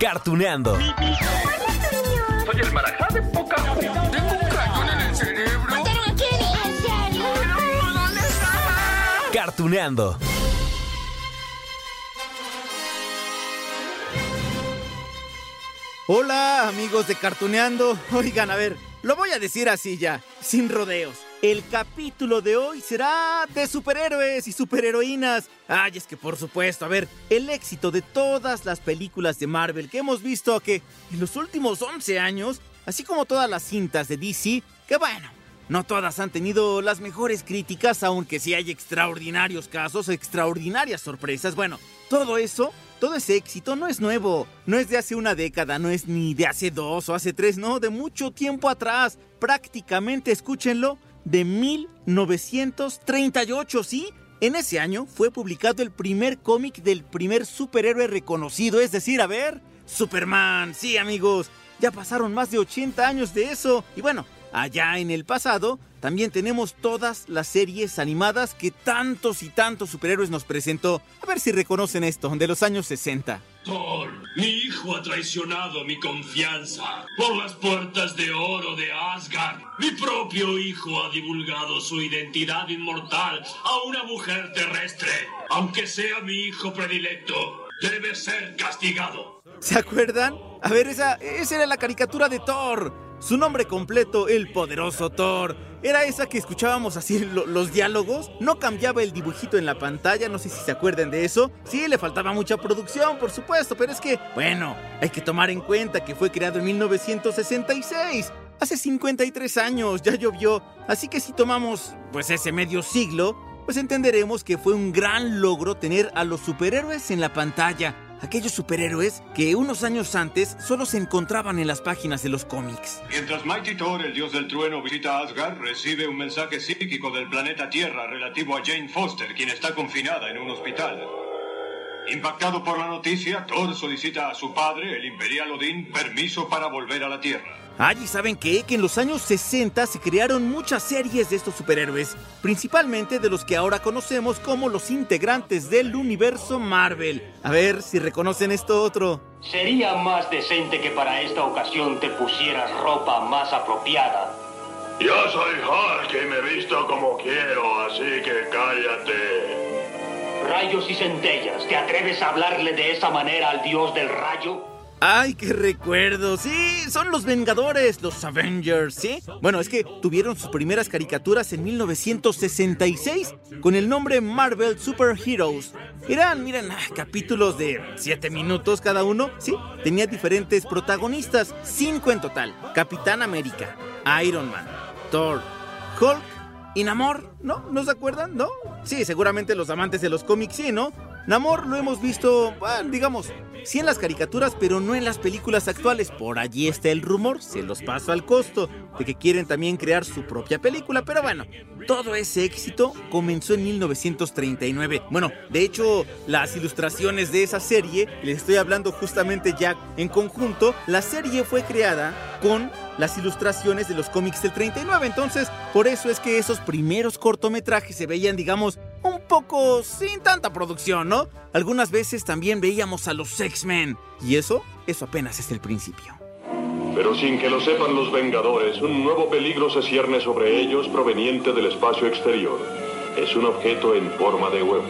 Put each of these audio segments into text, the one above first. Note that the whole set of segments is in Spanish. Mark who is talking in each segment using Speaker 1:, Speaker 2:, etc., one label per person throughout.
Speaker 1: Cartuneando.
Speaker 2: Soy el marajá de poca. Tengo un cañón en el cerebro.
Speaker 3: ¿Mataron a Kenny? ¿En serio?
Speaker 2: ¿Dónde estaba?
Speaker 1: Cartuneando.
Speaker 4: Hola amigos de Cartuneando. Oigan, a ver, lo voy a decir así ya, sin rodeos. El capítulo de hoy será de superhéroes y superheroínas. Ay, es que por supuesto, a ver, el éxito de todas las películas de Marvel que hemos visto que en los últimos 11 años, así como todas las cintas de DC, que bueno, no todas han tenido las mejores críticas, aunque sí hay extraordinarios casos, extraordinarias sorpresas. Bueno, todo eso, todo ese éxito no es nuevo. No es de hace una década, no es ni de hace dos o hace tres, no, de mucho tiempo atrás. Prácticamente, escúchenlo, de 1938, ¿sí? En ese año fue publicado el primer cómic del primer superhéroe reconocido, es decir, a ver, Superman, sí amigos, ya pasaron más de 80 años de eso. Y bueno, allá en el pasado también tenemos todas las series animadas que tantos y tantos superhéroes nos presentó. A ver si reconocen esto, de los años 60.
Speaker 5: Thor, mi hijo ha traicionado mi confianza. Por las puertas de oro de Asgard, mi propio hijo ha divulgado su identidad inmortal a una mujer terrestre. Aunque sea mi hijo predilecto, debe ser castigado.
Speaker 4: ¿Se acuerdan? A ver, esa, esa era la caricatura de Thor. Su nombre completo, el poderoso Thor. Era esa que escuchábamos así lo- los diálogos. No cambiaba el dibujito en la pantalla, no sé si se acuerdan de eso. Sí, le faltaba mucha producción, por supuesto, pero es que, bueno, hay que tomar en cuenta que fue creado en 1966. Hace 53 años, ya llovió. Así que si tomamos, pues ese medio siglo, pues entenderemos que fue un gran logro tener a los superhéroes en la pantalla. Aquellos superhéroes que unos años antes solo se encontraban en las páginas de los cómics.
Speaker 6: Mientras Mighty Thor, el dios del trueno, visita Asgard, recibe un mensaje psíquico del planeta Tierra relativo a Jane Foster, quien está confinada en un hospital. Impactado por la noticia, Thor solicita a su padre, el imperial Odín, permiso para volver a la Tierra.
Speaker 4: Ay, ¿y saben qué? Que en los años 60 se crearon muchas series de estos superhéroes, principalmente de los que ahora conocemos como los integrantes del universo Marvel. A ver si reconocen esto otro.
Speaker 7: Sería más decente que para esta ocasión te pusieras ropa más apropiada.
Speaker 5: Yo soy Hulk y me visto como quiero, así que cállate.
Speaker 7: Rayos y centellas, ¿te atreves a hablarle de esa manera al dios del rayo?
Speaker 4: ¡Ay, qué recuerdo! Sí, son los Vengadores, los Avengers, ¿sí? Bueno, es que tuvieron sus primeras caricaturas en 1966 con el nombre Marvel Super Heroes. Eran, miren, ah, capítulos de 7 minutos cada uno, ¿sí? Tenía diferentes protagonistas, 5 en total. Capitán América, Iron Man, Thor, Hulk y Namor, ¿no? ¿No se acuerdan? ¿No? Sí, seguramente los amantes de los cómics sí, ¿no? Namor lo hemos visto, ah, digamos, sí en las caricaturas, pero no en las películas actuales. Por allí está el rumor, se los paso al costo, de que quieren también crear su propia película. Pero bueno, todo ese éxito comenzó en 1939. Bueno, de hecho, las ilustraciones de esa serie, les estoy hablando justamente ya en conjunto, la serie fue creada con las ilustraciones de los cómics del 39. Entonces, por eso es que esos primeros cortometrajes se veían, digamos, un poco sin tanta producción, ¿no? Algunas veces también veíamos a los X-Men. Y eso, eso apenas es el principio.
Speaker 5: Pero sin que lo sepan los Vengadores, un nuevo peligro se cierne sobre ellos proveniente del espacio exterior. Es un objeto en forma de huevo.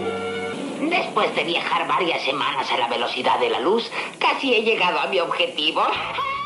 Speaker 8: Después de viajar varias semanas a la velocidad de la luz, casi he llegado a mi objetivo.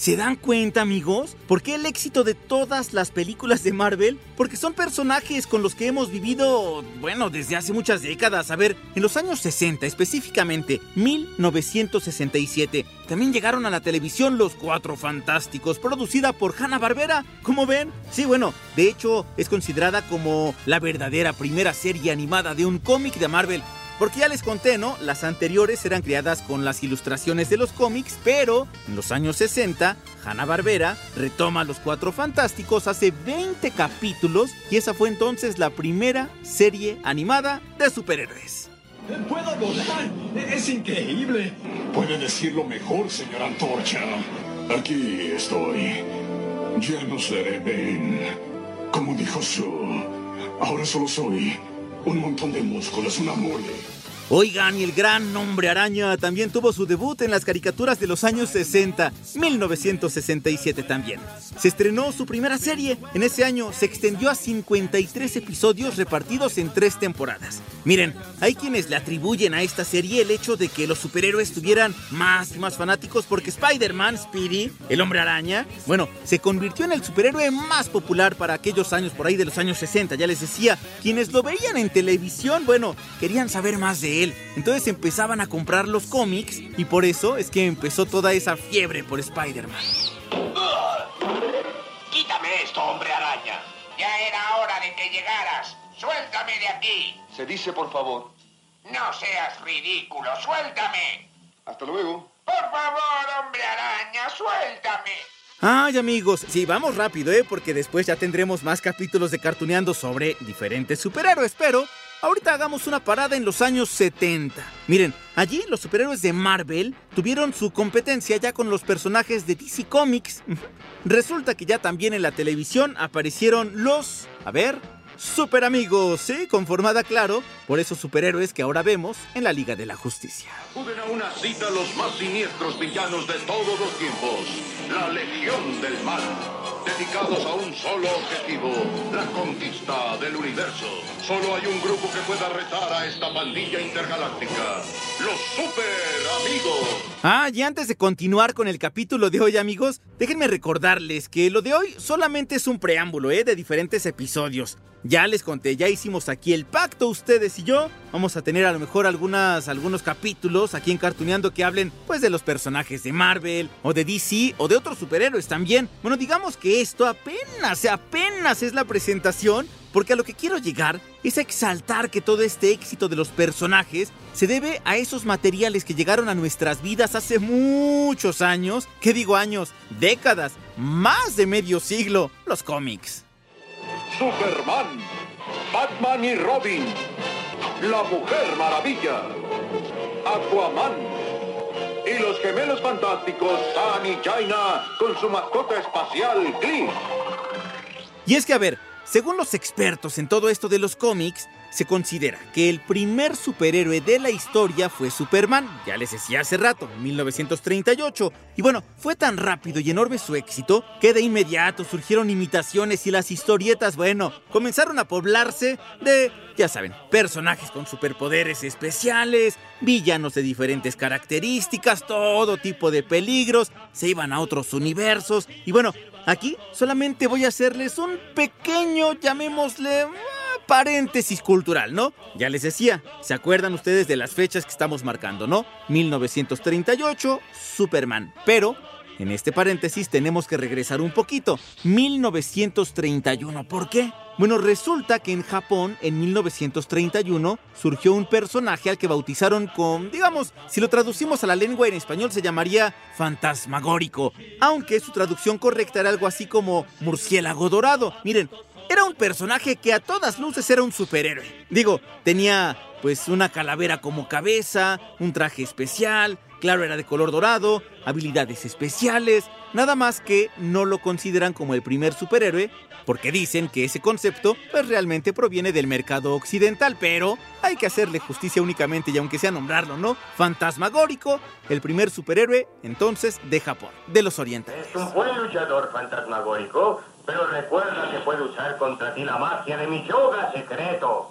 Speaker 4: ¿Se dan cuenta, amigos? ¿Por qué el éxito de todas las películas de Marvel? Porque son personajes con los que hemos vivido, bueno, desde hace muchas décadas. A ver, en los años 60, específicamente 1967, también llegaron a la televisión Los Cuatro Fantásticos, producida por Hanna-Barbera. ¿Cómo ven? Sí, bueno, de hecho es considerada como la verdadera primera serie animada de un cómic de Marvel. Porque ya les conté, ¿no? Las anteriores eran creadas con las ilustraciones de los cómics, pero en los años 60, Hanna-Barbera retoma Los Cuatro Fantásticos hace 20 capítulos y esa fue entonces la primera serie animada de superhéroes.
Speaker 1: ¡Puedo volar! ¡Es increíble!
Speaker 9: Puede decirlo mejor, señor Antorcha. Aquí estoy. Ya no seré Ben. Como dijo Sue, ahora solo soy un montón de músculos, una mole.
Speaker 4: Oigan, y el gran hombre araña también tuvo su debut en las caricaturas de los años 60, 1967 también. Se estrenó su primera serie. En ese año se extendió a 53 episodios repartidos en tres temporadas. Miren, hay quienes le atribuyen a esta serie el hecho de que los superhéroes tuvieran más y más fanáticos porque Spider-Man, Speedy, el hombre araña, bueno, se convirtió en el superhéroe más popular para aquellos años por ahí de los años 60. Ya les decía, quienes lo veían en televisión, bueno, querían saber más de él entonces empezaban a comprar los cómics y por eso es que empezó toda esa fiebre por Spider-Man.
Speaker 10: Quítame esto, hombre araña. Ya era hora de que llegaras. Suéltame de aquí.
Speaker 11: Se dice por favor.
Speaker 10: No seas ridículo. Suéltame.
Speaker 11: Hasta luego.
Speaker 10: Por favor, hombre araña, suéltame.
Speaker 4: Ay amigos, sí, vamos rápido, ¿eh? Porque después ya tendremos más capítulos de Cartuneando sobre diferentes superhéroes, pero ahorita hagamos una parada en los años 70. Miren, allí los superhéroes de Marvel tuvieron su competencia ya con los personajes de DC Comics. Resulta que ya también en la televisión aparecieron los... A ver, super amigos, ¿sí? Conformada, claro, por esos superhéroes que ahora vemos en la Liga de la Justicia.
Speaker 12: Acuden a una cita los más siniestros villanos de todos los tiempos, la Legión del Mal, dedicados a un solo objetivo, la conquista del universo. Solo hay un grupo que pueda retar a esta pandilla intergaláctica, los Super Amigos.
Speaker 4: Ah, y antes de continuar con el capítulo de hoy, amigos, déjenme recordarles que lo de hoy solamente es un preámbulo, ¿eh? De diferentes episodios. Ya les conté, ya hicimos aquí el pacto ustedes y yo. Vamos a tener a lo mejor algunos capítulos aquí en Cartuneando que hablen pues de los personajes de Marvel o de DC o de otros superhéroes también. Bueno, digamos que esto apenas, apenas es la presentación porque a lo que quiero llegar es a exaltar que todo este éxito de los personajes se debe a esos materiales que llegaron a nuestras vidas hace muchos años, ¿qué digo años? Décadas, más de medio siglo, los cómics.
Speaker 12: Superman, Batman y Robin, la Mujer Maravilla, Aquaman y los gemelos fantásticos San y Jaina con su mascota espacial Cliff.
Speaker 4: Y es que a ver, según los expertos en todo esto de los cómics, se considera que el primer superhéroe de la historia fue Superman, ya les decía hace rato, en 1938. Y bueno, fue tan rápido y enorme su éxito que de inmediato surgieron imitaciones y las historietas, bueno, comenzaron a poblarse de, ya saben, personajes con superpoderes especiales, villanos de diferentes características, todo tipo de peligros, se iban a otros universos. Y bueno, aquí solamente voy a hacerles un pequeño, llamémosle paréntesis cultural, ¿no? Ya les decía, ¿se acuerdan ustedes de las fechas que estamos marcando, no? 1938, Superman. Pero, en este paréntesis tenemos que regresar un poquito. 1931, ¿por qué? Bueno, resulta que en Japón, en 1931, surgió un personaje al que bautizaron con, digamos, si lo traducimos a la lengua en español se llamaría fantasmagórico, aunque su traducción correcta era algo así como murciélago dorado. Miren, era un personaje que a todas luces era un superhéroe. Digo, tenía pues una calavera como cabeza, un traje especial, claro era de color dorado, habilidades especiales, nada más que no lo consideran como el primer superhéroe, porque dicen que ese concepto pues realmente proviene del mercado occidental, pero hay que hacerle justicia únicamente y aunque sea nombrarlo, ¿no? Fantasmagórico, el primer superhéroe entonces de Japón, de los orientales.
Speaker 7: Es un buen luchador fantasmagórico, pero recuerda que puede usar contra ti la magia de mi yoga secreto.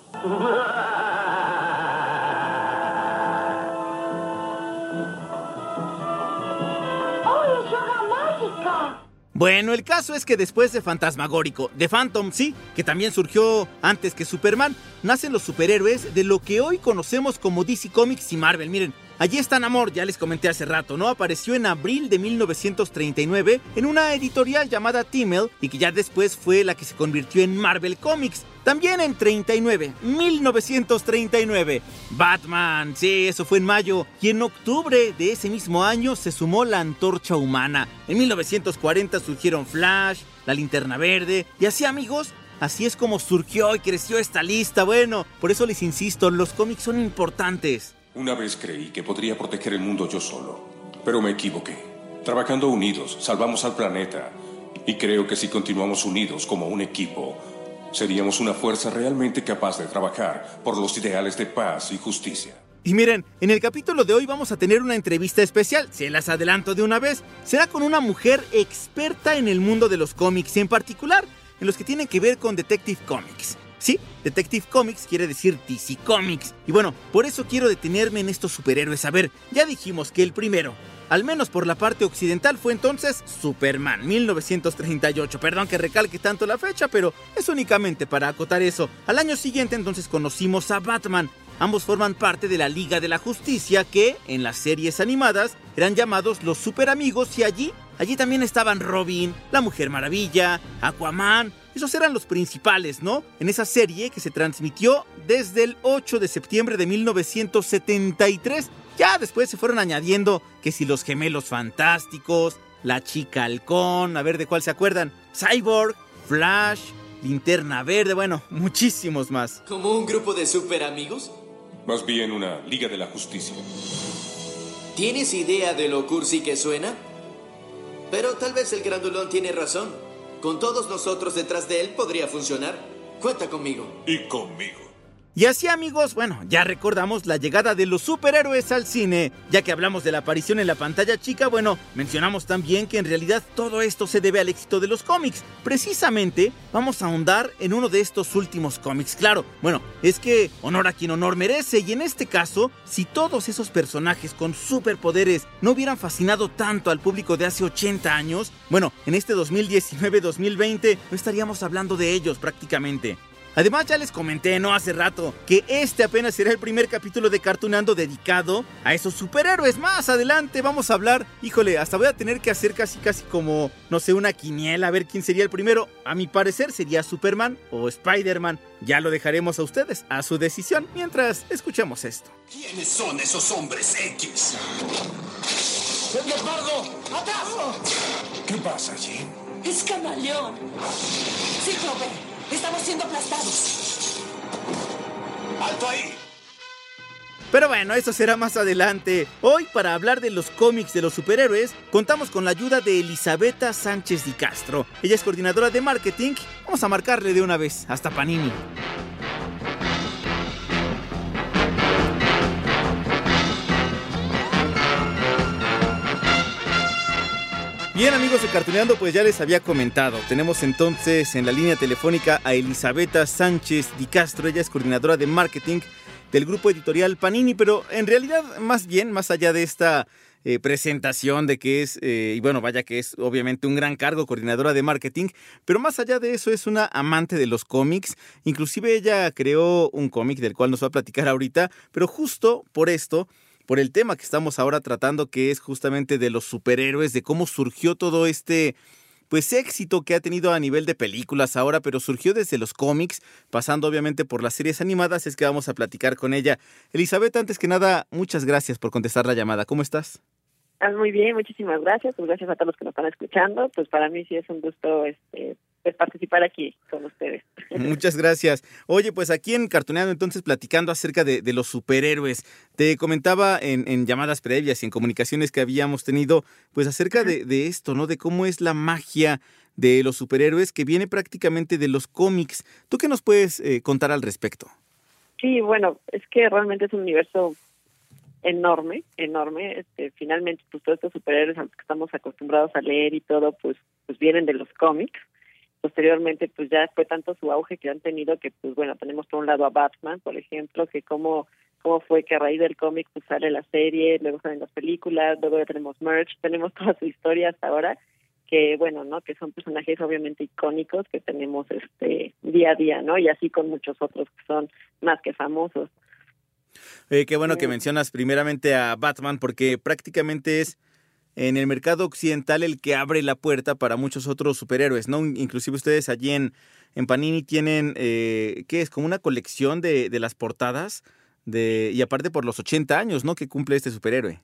Speaker 3: ¡Oh, es yoga mágica!
Speaker 4: Bueno, el caso es que después de Fantasmagórico, de Phantom, sí, que también surgió antes que Superman, nacen los superhéroes de lo que hoy conocemos como DC Comics y Marvel. Miren, Allí está Namor, ya les comenté hace rato, ¿no? Apareció en abril de 1939 en una editorial llamada Timmel y que ya después fue la que se convirtió en Marvel Comics. También en 39, 1939, Batman, sí, eso fue en mayo, y en octubre de ese mismo año se sumó la antorcha humana. En 1940 surgieron Flash, la linterna verde, y así amigos, Así es como surgió y creció esta lista. Bueno, por eso les insisto, los cómics son importantes.
Speaker 13: Una vez creí que podría proteger el mundo yo solo, pero me equivoqué. Trabajando unidos, salvamos al planeta. Y creo que si continuamos unidos como un equipo, seríamos una fuerza realmente capaz de trabajar por los ideales de paz y justicia.
Speaker 4: Y miren, en el capítulo de hoy vamos a tener una entrevista especial, se las adelanto de una vez. Será con una mujer experta en el mundo de los cómics, en particular en los que tienen que ver con Detective Comics. Sí, Detective Comics quiere decir DC Comics. Y bueno, por eso quiero detenerme en estos superhéroes. A ver, ya dijimos que el primero, al menos por la parte occidental, fue entonces Superman, 1938. Perdón que recalque tanto la fecha, pero es únicamente para acotar eso. Al año siguiente entonces conocimos a Batman. Ambos forman parte de la Liga de la Justicia que, en las series animadas, eran llamados los Super Amigos y allí, allí también estaban Robin, la Mujer Maravilla, Aquaman, esos eran los principales, ¿no? En esa serie que se transmitió desde el 8 de septiembre de 1973. Ya después se fueron añadiendo que si los gemelos fantásticos, la chica halcón, a ver de cuál se acuerdan, Cyborg, Flash, Linterna Verde, bueno, muchísimos más.
Speaker 14: ¿Como un grupo de super amigos?
Speaker 13: Más bien una Liga de la Justicia.
Speaker 14: ¿Tienes idea de lo cursi que suena? Pero tal vez el grandulón tiene razón. Con todos nosotros detrás de él podría funcionar. Cuenta conmigo.
Speaker 13: Y conmigo.
Speaker 4: Y así amigos, bueno, ya recordamos la llegada de los superhéroes al cine. Ya que hablamos de la aparición en la pantalla chica, bueno, mencionamos también que en realidad todo esto se debe al éxito de los cómics. Precisamente vamos a ahondar en uno de estos últimos cómics. Claro, bueno, es que honor a quien honor merece y en este caso, si todos esos personajes con superpoderes no hubieran fascinado tanto al público de hace 80 años, bueno, en este 2019-2020 no estaríamos hablando de ellos prácticamente. Además ya les comenté, no hace rato, que este apenas será el primer capítulo de Cartoonando dedicado a esos superhéroes. Más adelante vamos a hablar, híjole, hasta voy a tener que hacer casi casi como, no sé, una quiniela, a ver quién sería el primero. A mi parecer sería Superman o Spider-Man. Ya lo dejaremos a ustedes, a su decisión, mientras escuchemos esto.
Speaker 15: ¿Quiénes son esos hombres X?
Speaker 16: ¡Leopardo! ¡Atrás!
Speaker 15: ¿Qué pasa, Jim?
Speaker 16: ¡Es camaleón! ¡Cíclope! ¡Estamos siendo aplastados!
Speaker 15: ¡Alto ahí!
Speaker 4: Pero bueno, eso será más adelante. Hoy, para hablar de los cómics de los superhéroes, contamos con la ayuda de Elisabetta Sánchez Di Castro. Ella es coordinadora de marketing. Vamos a marcarle de una vez, hasta Panini. Bien amigos de Cartuneando, pues ya les había comentado. Tenemos entonces en la línea telefónica a Elisabetta Sánchez Di Castro. Ella es coordinadora de marketing del grupo editorial Panini, pero en realidad más bien, más allá de esta eh, presentación de que es, eh, y bueno, vaya que es obviamente un gran cargo, coordinadora de marketing, pero más allá de eso es una amante de los cómics. Inclusive ella creó un cómic del cual nos va a platicar ahorita, pero justo por esto por el tema que estamos ahora tratando, que es justamente de los superhéroes, de cómo surgió todo este pues éxito que ha tenido a nivel de películas ahora, pero surgió desde los cómics, pasando obviamente por las series animadas, es que vamos a platicar con ella. Elizabeth, antes que nada, muchas gracias por contestar la llamada. ¿Cómo estás?
Speaker 17: Muy bien, muchísimas gracias. Pues gracias a todos los que nos están escuchando. Pues para mí sí es un gusto este, pues participar aquí con ustedes.
Speaker 4: Muchas gracias. Oye, pues aquí en Cartoneando entonces platicando acerca de, de los superhéroes. Te comentaba en, en, llamadas previas y en comunicaciones que habíamos tenido, pues acerca de, de, esto, ¿no? De cómo es la magia de los superhéroes que viene prácticamente de los cómics. ¿Tú qué nos puedes eh, contar al respecto?
Speaker 17: Sí, bueno, es que realmente es un universo enorme, enorme. Este, finalmente, pues todos estos superhéroes a los que estamos acostumbrados a leer y todo, pues, pues vienen de los cómics. Posteriormente, pues ya fue tanto su auge que han tenido que, pues bueno, tenemos por un lado a Batman, por ejemplo, que cómo, cómo fue que a raíz del cómic pues sale la serie, luego salen las películas, luego ya tenemos merch, tenemos toda su historia hasta ahora, que bueno, ¿no? Que son personajes obviamente icónicos que tenemos este día a día, ¿no? Y así con muchos otros que son más que famosos.
Speaker 4: Eh, qué bueno que mencionas primeramente a Batman porque prácticamente es en el mercado occidental el que abre la puerta para muchos otros superhéroes, ¿no? Inclusive ustedes allí en, en Panini tienen, eh, ¿qué es? Como una colección de, de las portadas de, y aparte por los 80 años, ¿no? Que cumple este superhéroe.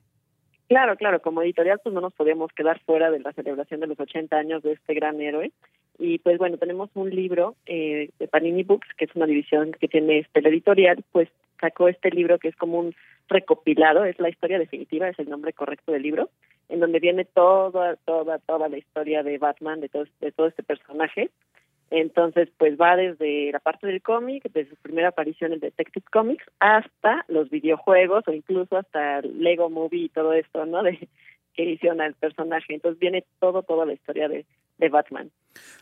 Speaker 17: Claro, claro, como editorial pues no nos podíamos quedar fuera de la celebración de los 80 años de este gran héroe. Y pues bueno, tenemos un libro eh, de Panini Books, que es una división que tiene este, editorial, pues sacó este libro que es como un recopilado, es la historia definitiva, es el nombre correcto del libro, en donde viene toda, toda, toda la historia de Batman, de todo, de todo este personaje. Entonces, pues va desde la parte del cómic, desde su primera aparición en Detective Comics, hasta los videojuegos o incluso hasta Lego Movie y todo esto, ¿no? De que hicieron al personaje. Entonces viene todo, toda la historia de, de Batman.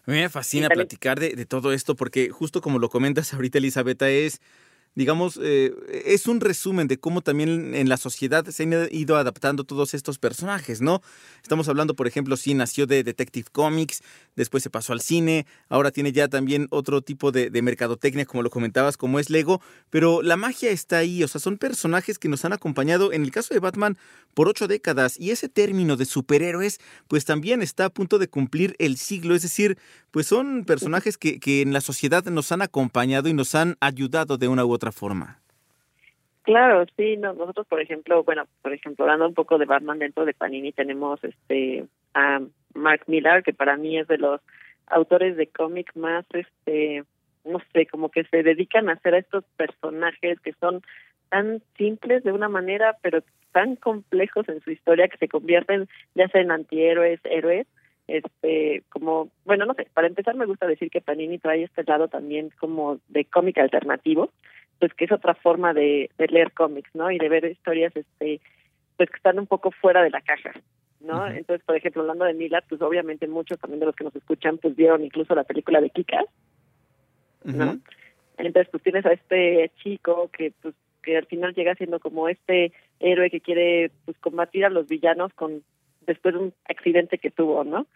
Speaker 4: A mí me fascina platicar de, de todo esto porque justo como lo comentas ahorita, Elizabeth, es digamos, eh, es un resumen de cómo también en la sociedad se han ido adaptando todos estos personajes, ¿no? Estamos hablando, por ejemplo, sí, nació de Detective Comics, después se pasó al cine, ahora tiene ya también otro tipo de, de, mercadotecnia, como lo comentabas, como es Lego, pero la magia está ahí, o sea, son personajes que nos han acompañado, en el caso de Batman, por ocho décadas, y ese término de superhéroes, pues también está a punto de cumplir el siglo, es decir, pues son personajes que, que en la sociedad nos han acompañado y nos han ayudado de una u otra forma.
Speaker 17: Claro, sí, no, nosotros por ejemplo, bueno, por ejemplo, hablando un poco de Batman dentro de Panini tenemos este a Mark Millar, que para mí es de los autores de cómic más este no sé, como que se dedican a hacer a estos personajes que son tan simples de una manera, pero tan complejos en su historia que se convierten ya sea en antihéroes, héroes, este como bueno no sé para empezar me gusta decir que Panini trae este lado también como de cómic alternativo pues que es otra forma de, de, leer cómics no y de ver historias este pues que están un poco fuera de la caja no uh -huh. entonces por ejemplo hablando de Mila pues obviamente muchos también de los que nos escuchan pues vieron incluso la película de uh -huh. no entonces pues tienes a este chico que pues que al final llega siendo como este héroe que quiere pues combatir a los villanos con después de un accidente que tuvo, ¿no?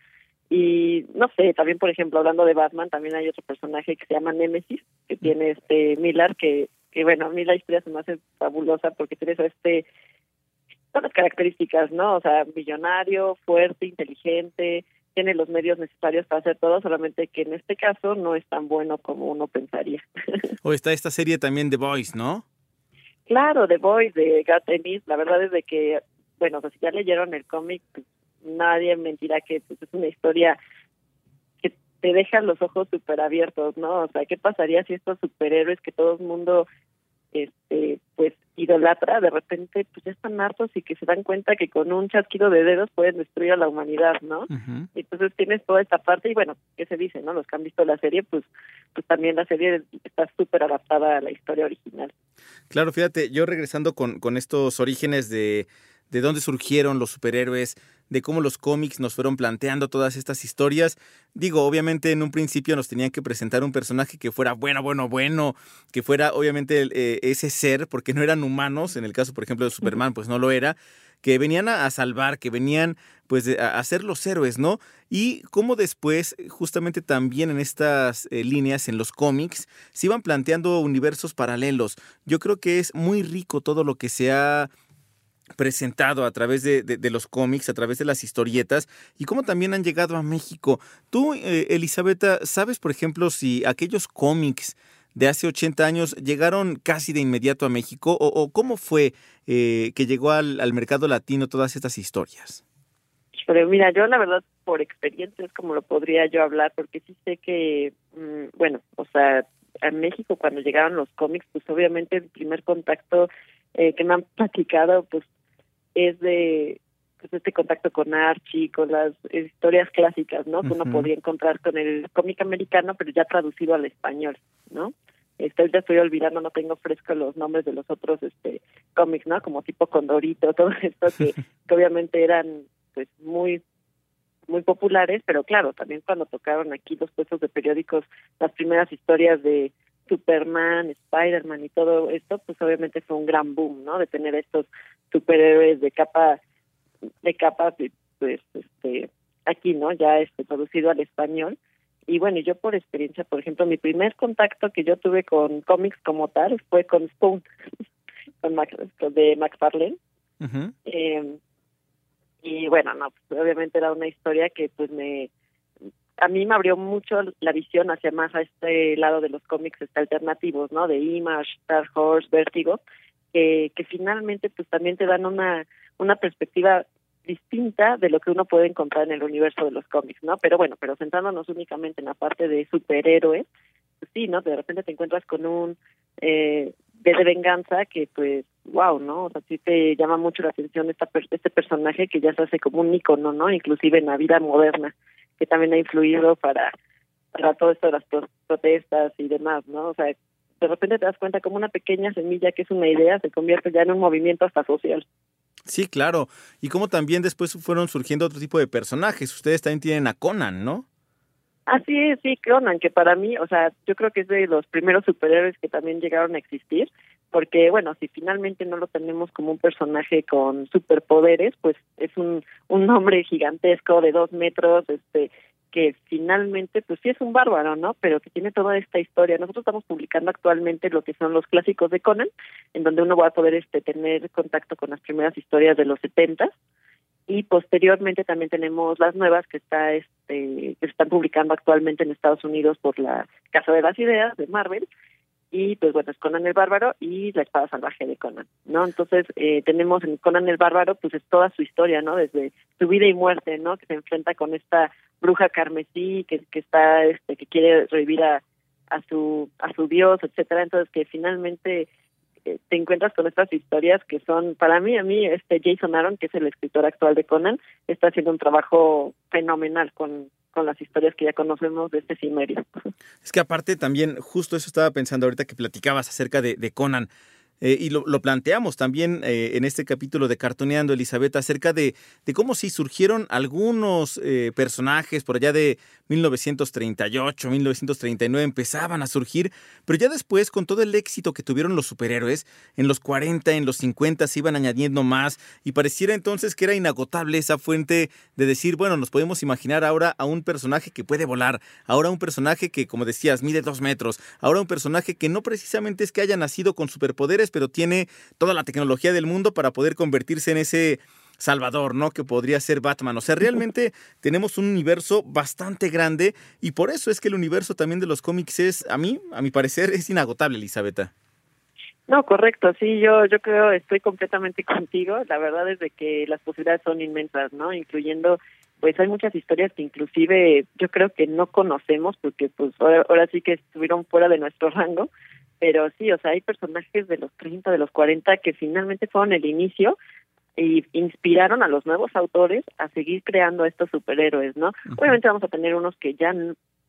Speaker 17: Y no sé, también por ejemplo, hablando de Batman, también hay otro personaje que se llama Nemesis, que tiene este Miller, que, que bueno, a mí la historia se me hace fabulosa porque tiene este todas las características, ¿no? O sea, millonario, fuerte, inteligente, tiene los medios necesarios para hacer todo, solamente que en este caso no es tan bueno como uno pensaría.
Speaker 4: o está esta serie también The Boys, ¿no?
Speaker 17: Claro, The Boys de Garth Ennis, la verdad es de que bueno, pues si ya leyeron el cómic, pues, nadie mentirá que pues, es una historia te deja los ojos súper abiertos, ¿no? O sea, ¿qué pasaría si estos superhéroes que todo el mundo este pues idolatra de repente pues ya están hartos y que se dan cuenta que con un chasquido de dedos pueden destruir a la humanidad, ¿no? Uh -huh. Entonces tienes toda esta parte y bueno, ¿qué se dice, no? Los que han visto la serie, pues pues también la serie está súper adaptada a la historia original.
Speaker 4: Claro, fíjate, yo regresando con, con estos orígenes de de dónde surgieron los superhéroes, de cómo los cómics nos fueron planteando todas estas historias. Digo, obviamente en un principio nos tenían que presentar un personaje que fuera bueno, bueno, bueno, que fuera obviamente eh, ese ser, porque no eran humanos, en el caso por ejemplo de Superman, pues no lo era, que venían a, salvar, que venían pues a, a, ser los héroes, ¿no? Y cómo después, justamente también en estas eh, líneas, en los cómics, se iban planteando universos paralelos. Yo creo que es muy rico todo lo que se ha presentado a través de, de, los cómics, a través de las historietas y cómo también han llegado a México. Tú, eh, Elizabeth, ¿sabes, por ejemplo, si aquellos cómics de hace 80 años llegaron casi de inmediato a México o, cómo fue eh, que llegó al, al, mercado latino todas estas historias?
Speaker 17: Pero mira, yo la verdad por experiencia es como lo podría yo hablar porque sí sé que, mmm, bueno, o sea, a México cuando llegaron los cómics, pues obviamente el primer contacto eh, que me han platicado, pues es de pues, este contacto con Archie, con las historias clásicas, ¿no? Que uh -huh. uno podía encontrar con el cómic americano, pero ya traducido al español, ¿no? Este, ya estoy olvidando, no tengo fresco los nombres de los otros este cómics, ¿no? Como tipo Condorito, todo esto que, que obviamente eran pues muy muy populares, pero claro, también cuando tocaron aquí los puestos de periódicos, las primeras historias de Superman, Spider-Man y todo esto, pues obviamente fue un gran boom, ¿no? De tener estos superhéroes de capa, de capa, pues, este, aquí, ¿no? Ya este traducido al español. Y bueno, yo por experiencia, por ejemplo, mi primer contacto que yo tuve con cómics como tal fue con Spoon, con Mac, de McFarlane. Eh, y bueno, no, pues, obviamente era una historia que pues me a mí me abrió mucho la visión hacia más a este lado de los cómics este, alternativos, ¿no? De Image, Star Horse, Vértigo, que, que finalmente pues también te dan una una perspectiva distinta de lo que uno puede encontrar en el universo de los cómics, ¿no? Pero bueno, pero sentándonos únicamente en la parte de superhéroes, pues sí, ¿no? De repente te encuentras con un eh, de venganza que pues wow, ¿no? O sea, sí te llama mucho la atención esta este personaje que ya se hace como un icono, ¿no? Inclusive en la vida moderna, que también ha influido para para todo esto de las protestas y demás, ¿no? O sea, de repente te das cuenta como una pequeña semilla que es una idea se convierte ya en un movimiento hasta social.
Speaker 4: Sí, claro. Y cómo también después fueron surgiendo otro tipo de personajes. Ustedes también tienen a Conan, ¿no?
Speaker 17: Así es, sí, Conan, que para mí, o sea, yo creo que es de los primeros superhéroes que también llegaron a existir, porque bueno, si finalmente no lo tenemos como un personaje con superpoderes, pues es un, un hombre gigantesco de dos metros, este, que finalmente, pues sí es un bárbaro, ¿no? Pero que tiene toda esta historia. Nosotros estamos publicando actualmente lo que son los clásicos de Conan, en donde uno va a poder este, tener contacto con las primeras historias de los 70 y posteriormente también tenemos las nuevas que está este que se están publicando actualmente en Estados Unidos por la Casa de las Ideas de Marvel y pues bueno es Conan el Bárbaro y la Espada Salvaje de Conan no entonces eh, tenemos en Conan el Bárbaro pues es toda su historia no desde su vida y muerte no que se enfrenta con esta bruja carmesí que, que está este que quiere revivir a, a su a su dios etcétera. Entonces que finalmente eh, te encuentras con estas historias que son para mí a mí este Jason Aaron que es el escritor actual de Conan está haciendo un trabajo fenomenal con con las historias que ya conocemos de este cimerio.
Speaker 4: Es que aparte también, justo eso estaba pensando ahorita que platicabas acerca de, de Conan. Eh, y lo, planteamos también eh, en este capítulo de Cartoneando, Elizabeth, acerca de, de cómo sí surgieron algunos eh, personajes por allá de 1938, 1939, empezaban a surgir, pero ya después, con todo el éxito que tuvieron los superhéroes, en los 40, en los 50 se iban añadiendo más y pareciera entonces que era inagotable esa fuente de decir, bueno, nos podemos imaginar ahora a un personaje que puede volar, ahora un personaje que, como decías, mide dos metros, ahora un personaje que no precisamente es que haya nacido con superpoderes, pero tiene toda la tecnología del mundo para poder convertirse en ese Salvador, ¿no? Que podría ser Batman. O sea, realmente tenemos un universo bastante grande y por eso es que el universo también de los cómics es, a mí, a mi parecer, es inagotable, Elizabeth.
Speaker 17: No, correcto, sí, yo yo creo, estoy completamente contigo. La verdad es de que las posibilidades son inmensas, ¿no? Incluyendo, pues hay muchas historias que inclusive yo creo que no conocemos porque pues ahora, ahora sí que estuvieron fuera de nuestro rango, pero sí, o sea, hay personajes de los 30, de los 40 que finalmente fueron el inicio y inspiraron a los nuevos autores a seguir creando estos superhéroes, ¿no? Obviamente vamos a tener unos que ya,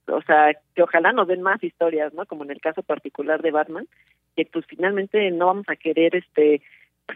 Speaker 17: o sea, que ojalá nos den más historias, ¿no? Como en el caso particular de Batman, que pues finalmente no vamos a querer este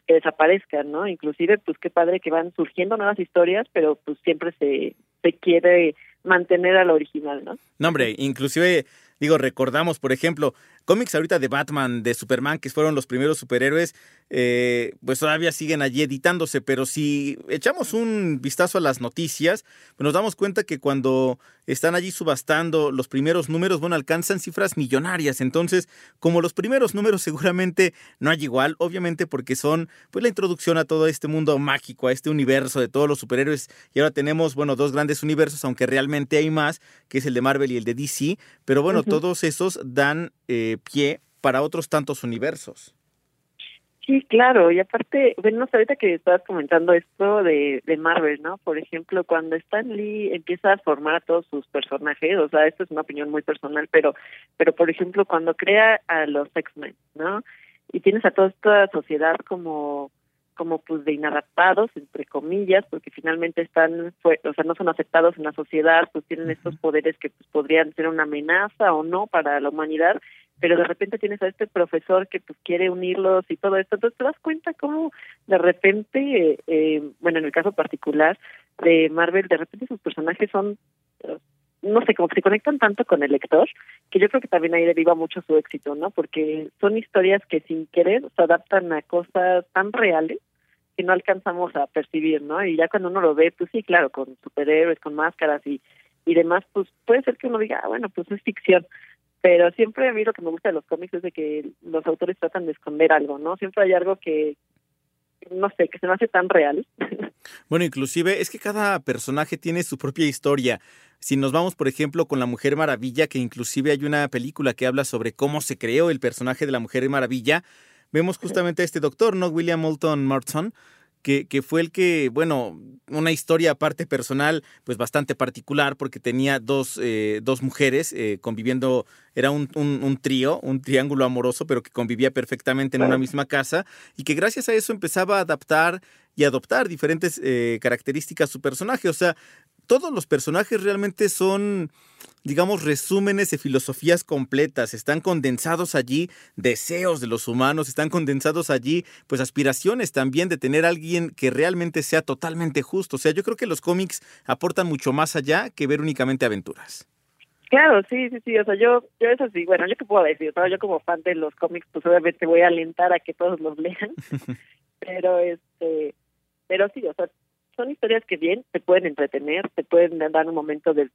Speaker 17: que desaparezcan, ¿no? Inclusive, pues qué padre que van surgiendo nuevas historias, pero pues siempre se, se quiere mantener al original, ¿no?
Speaker 4: No, hombre, inclusive, digo, recordamos, por ejemplo, cómics ahorita de Batman, de Superman, que fueron los primeros superhéroes, eh, pues todavía siguen allí editándose, pero si echamos un vistazo a las noticias, pues nos damos cuenta que cuando están allí subastando los primeros números, bueno, alcanzan cifras millonarias. Entonces, como los primeros números seguramente no hay igual, obviamente porque son pues la introducción a todo este mundo mágico, a este universo de todos los superhéroes. Y ahora tenemos, bueno, dos grandes universos, aunque realmente hay más, que es el de Marvel y el de DC, pero bueno, todos esos dan eh, pie para otros tantos universos.
Speaker 17: Sí, claro, y aparte, bueno, ahorita que estabas comentando esto de, de Marvel, ¿no? Por ejemplo, cuando Stan Lee empieza a formar a todos sus personajes, o sea, esto es una opinión muy personal, pero, pero por ejemplo, cuando crea a los X-Men, ¿no? Y tienes a toda esta sociedad como como pues de inadaptados entre comillas porque finalmente están o sea no son aceptados en la sociedad pues tienen estos poderes que pues podrían ser una amenaza o no para la humanidad pero de repente tienes a este profesor que pues quiere unirlos y todo esto, entonces te das cuenta cómo de repente, eh, bueno, en el caso particular de Marvel, de repente sus personajes son, no sé, como que se conectan tanto con el lector, que yo creo que también ahí deriva mucho su éxito, ¿no? Porque son historias que sin querer se adaptan a cosas tan reales que no alcanzamos a percibir, ¿no? Y ya cuando uno lo ve, pues sí, claro, con superhéroes, con máscaras y, y demás, pues puede ser que uno diga, ah, bueno, pues es ficción. Pero siempre a mí lo que me gusta de los cómics es de que los autores tratan de esconder algo, ¿no? Siempre hay algo que, no sé, que se me hace tan real.
Speaker 4: Bueno, inclusive es que cada personaje tiene su propia historia. Si nos vamos, por ejemplo, con la Mujer Maravilla, que inclusive hay una película que habla sobre cómo se creó el personaje de la Mujer Maravilla, vemos justamente a este doctor, ¿no? William Moulton Marston, que, que, fue el que, bueno, una historia aparte personal, pues bastante particular, porque tenía dos, eh, dos mujeres eh, conviviendo, era un, un, un, trío, un triángulo amoroso, pero que convivía perfectamente en una misma casa, y que gracias a eso empezaba a adaptar y adoptar diferentes eh, características a su personaje. O sea, todos los personajes realmente son, digamos, resúmenes de filosofías completas. Están condensados allí deseos de los humanos, están condensados allí, pues, aspiraciones también de tener a alguien que realmente sea totalmente justo. O sea, yo creo que los cómics aportan mucho más allá que ver únicamente aventuras.
Speaker 17: Claro, sí, sí, sí, o sea, yo, yo eso sí, bueno, yo qué puedo decir, ¿no? yo como fan de los cómics, pues obviamente voy a alentar a que todos los lean, pero este, pero sí, o sea, son historias que bien te pueden entretener, te pueden dar un momento de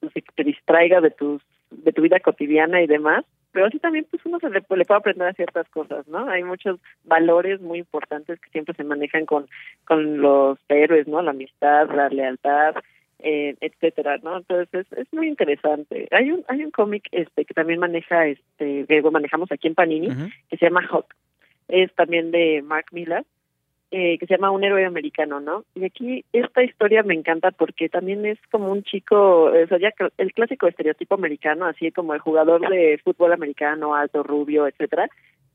Speaker 17: pues, que te distraiga de tus de tu vida cotidiana y demás, pero sí también pues uno se le, le puede aprender a ciertas cosas, ¿no? Hay muchos valores muy importantes que siempre se manejan con con los héroes, ¿no? La amistad, la lealtad, eh, etcétera, ¿no? Entonces es, es muy interesante. Hay un hay un cómic este que también maneja este que manejamos aquí en Panini uh -huh. que se llama Hawk. Es también de Mark Miller eh, que se llama Un héroe americano, ¿no? Y aquí esta historia me encanta porque también es como un chico, o sea, ya el clásico estereotipo americano, así como el jugador de fútbol americano, alto, rubio, etcétera,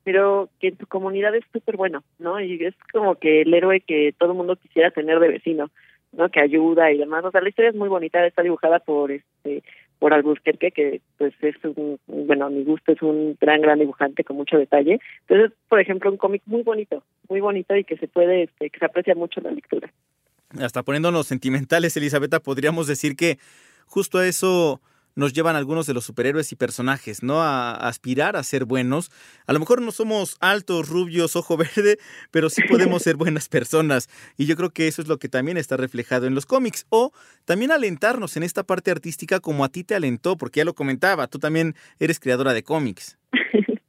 Speaker 17: pero que en su comunidad es súper bueno, ¿no? Y es como que el héroe que todo el mundo quisiera tener de vecino, ¿no? Que ayuda y demás. O sea, la historia es muy bonita, está dibujada por este por Albuquerque, que pues es un, bueno, a mi gusto es un gran, gran dibujante con mucho detalle. Entonces, por ejemplo, un cómic muy bonito, muy bonito y que se puede, este, que se aprecia mucho la lectura.
Speaker 4: Hasta poniéndonos sentimentales, Elizabeth, podríamos decir que justo a eso nos llevan algunos de los superhéroes y personajes, ¿no? A, a, aspirar a ser buenos. A lo mejor no somos altos, rubios, ojo verde, pero sí podemos ser buenas personas. Y yo creo que eso es lo que también está reflejado en los cómics. O también alentarnos en esta parte artística como a ti te alentó, porque ya lo comentaba, tú también eres creadora de cómics.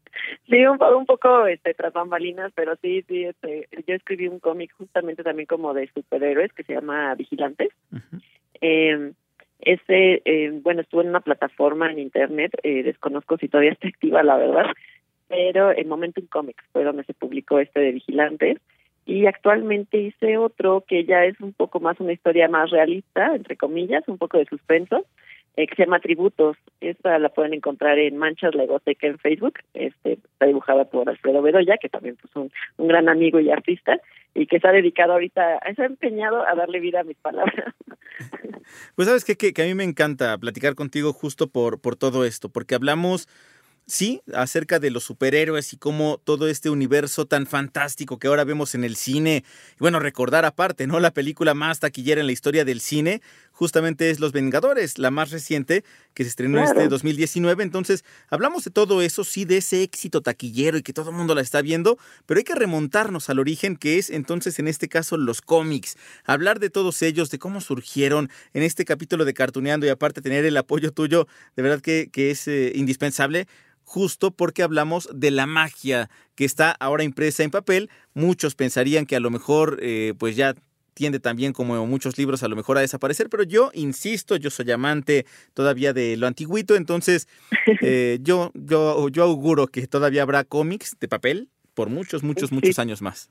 Speaker 17: Sí, un, un poco este, tras bambalinas, pero sí, sí, este, yo escribí un cómic justamente también como de superhéroes que se llama Vigilantes. Uh -huh. eh, ese, eh, bueno, estuvo en una plataforma en internet, eh, desconozco si todavía está activa, la verdad, pero en Momentum Comics fue donde se publicó este de Vigilantes. Y actualmente hice otro que ya es un poco más una historia más realista, entre comillas, un poco de suspenso, eh, que se llama Tributos. Esta la pueden encontrar en Manchas Legoteca en Facebook. Este, está dibujada por Alfredo Bedoya, que también pues un, un gran amigo y artista, y que ha dedicado ahorita, se ha empeñado a darle vida a mis palabras.
Speaker 4: Pues sabes qué? que, que a mí me encanta platicar contigo justo por, por todo esto, porque hablamos sí, acerca de los superhéroes y cómo todo este universo tan fantástico que ahora vemos en el cine, y bueno, recordar aparte, ¿no? La película más taquillera en la historia del cine, justamente es Los Vengadores, la más reciente, que se estrenó claro. este 2019. Entonces, hablamos de todo eso, sí, de ese éxito taquillero y que todo el mundo la está viendo, pero hay que remontarnos al origen, que es entonces, en este caso, los cómics. Hablar de todos ellos, de cómo surgieron en este capítulo de Cartuneando y aparte tener el apoyo tuyo, de verdad que, que es eh, indispensable justo porque hablamos de la magia que está ahora impresa en papel. Muchos pensarían que a lo mejor eh, pues ya tiende también como muchos libros a lo mejor a desaparecer, pero yo insisto, yo soy amante todavía de lo antiguito, entonces eh, yo, yo, yo auguro que todavía habrá cómics de papel por muchos, muchos, muchos sí. años más.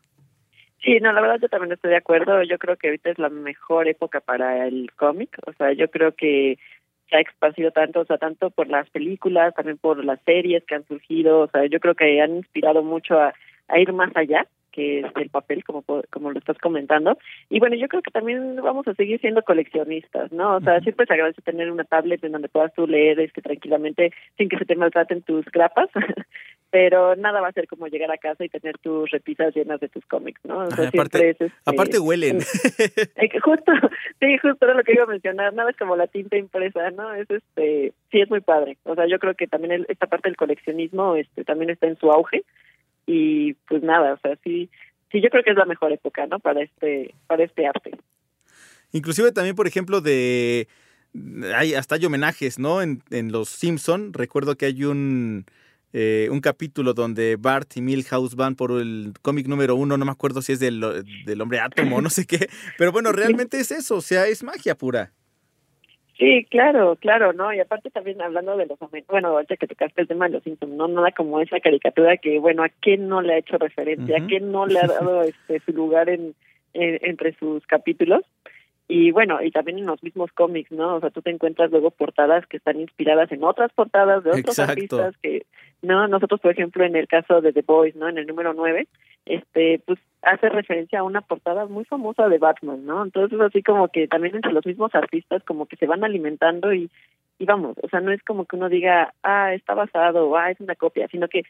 Speaker 17: Sí, no, la verdad yo también estoy de acuerdo. Yo creo que ahorita es la mejor época para el cómic. O sea, yo creo que se ha expandido tanto, o sea, tanto por las películas, también por las series que han surgido, o sea, yo creo que han inspirado mucho a, a ir más allá que es el papel, como como lo estás comentando. Y bueno, yo creo que también vamos a seguir siendo coleccionistas, ¿no? O sea, uh -huh. siempre se agradece tener una tablet en donde puedas tú leer este, tranquilamente sin que se te maltraten tus grapas, pero nada va a ser como llegar a casa y tener tus repisas llenas de tus cómics, ¿no? O sea,
Speaker 4: Ay, aparte, es, este,
Speaker 17: eh,
Speaker 4: aparte huelen.
Speaker 17: justo, sí, justo era lo que iba a mencionar, nada es como la tinta impresa, ¿no? Es este, sí es muy padre. O sea, yo creo que también el, esta parte del coleccionismo este también está en su auge y pues nada, o sea, sí, sí, yo creo que es la mejor época, ¿no? Para este, para este arte.
Speaker 4: Inclusive también, por ejemplo, de hay hasta hay homenajes, ¿no? En, en Los Simpson, recuerdo que hay un eh, un capítulo donde Bart y Milhouse van por el cómic número uno, no me acuerdo si es del, del hombre átomo o no sé qué, pero bueno, realmente es eso, o sea, es magia pura.
Speaker 17: Sí, claro, claro, ¿no? Y aparte también hablando de los bueno, ya que tocaste el tema de los Simpsons, no nada como esa caricatura que, bueno, ¿a quién no le ha hecho referencia? ¿A quién no le ha dado este su lugar en, en entre sus capítulos? Y bueno, y también en los mismos cómics, ¿no? O sea, tú te encuentras luego portadas que están inspiradas en otras portadas de otros
Speaker 4: Exacto.
Speaker 17: artistas que, no, nosotros, por ejemplo, en el caso de The Boys, ¿no? En el número 9, este, pues hace referencia a una portada muy famosa de Batman, ¿no? Entonces, así como que también entre los mismos artistas como que se van alimentando y, y vamos, o sea, no es como que uno diga, ah, está basado, o ah, es una copia, sino que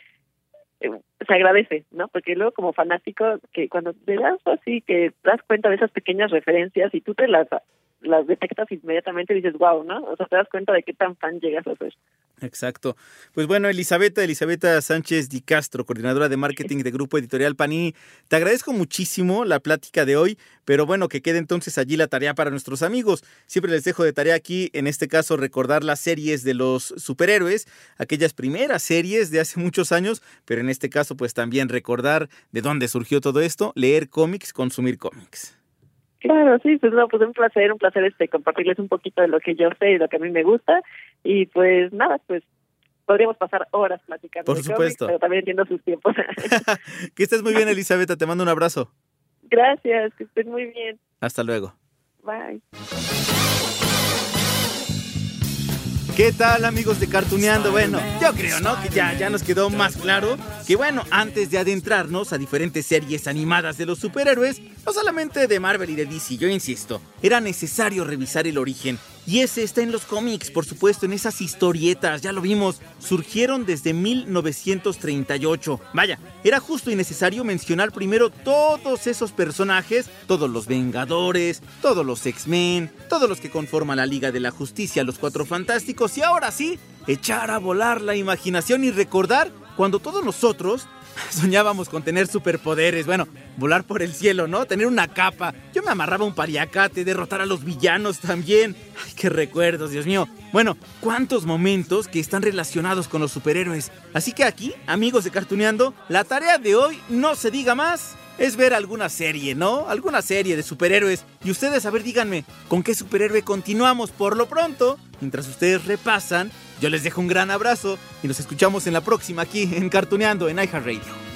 Speaker 17: eh, se agradece, ¿no? Porque luego como fanático, que cuando te das así, que te das cuenta de esas pequeñas referencias y tú te las las detectas inmediatamente y dices, wow, ¿no? O sea, te das cuenta de qué tan fan llegas a ser.
Speaker 4: Exacto. Pues bueno, Elisabetta, Elisabetta Sánchez Di Castro, coordinadora de marketing de Grupo Editorial Panini, te agradezco muchísimo la plática de hoy, pero bueno, que quede entonces allí la tarea para nuestros amigos. Siempre les dejo de tarea aquí, en este caso, recordar las series de los superhéroes, aquellas primeras series de hace muchos años, pero en este caso, pues también recordar de dónde surgió todo esto, leer cómics, consumir cómics.
Speaker 17: Claro, sí, pues no, pues un placer, un placer este compartirles un poquito de lo que yo sé y lo que a mí me gusta y pues nada, pues podríamos pasar horas platicando.
Speaker 4: Por supuesto.
Speaker 17: cómics, pero también entiendo sus tiempos.
Speaker 4: que estés muy bien, Elisabetta, te mando un abrazo.
Speaker 17: Gracias, que estén muy bien.
Speaker 4: Hasta luego.
Speaker 17: Bye.
Speaker 4: ¿Qué tal amigos de Cartuneando? Bueno, yo creo, ¿no? Que ya, ya nos quedó más claro que bueno, antes de adentrarnos a diferentes series animadas de los superhéroes, no solamente de Marvel y de DC, yo insisto, era necesario revisar el origen. Y ese está en los cómics, por supuesto, en esas historietas, ya lo vimos, surgieron desde 1938. Vaya, era justo y necesario mencionar primero todos esos personajes, todos los Vengadores, todos los X-Men, todos los que conforman la Liga de la Justicia, los Cuatro Fantásticos, y ahora sí, echar a volar la imaginación y recordar cuando todos nosotros soñábamos con tener superpoderes, bueno, volar por el cielo, ¿no? Tener una capa. Yo me amarraba un pariacate, derrotar a los villanos también. Ay, qué recuerdos, Dios mío. Bueno, cuántos momentos que están relacionados con los superhéroes. Así que aquí, amigos de Cartuneando, la tarea de hoy, no se diga más, es ver alguna serie, ¿no? Alguna serie de superhéroes. Y ustedes, a ver, díganme, ¿con qué superhéroe continuamos por lo pronto? Mientras ustedes repasan, yo les dejo un gran abrazo y nos escuchamos en la próxima aquí en Cartuneando en iHeartRadio.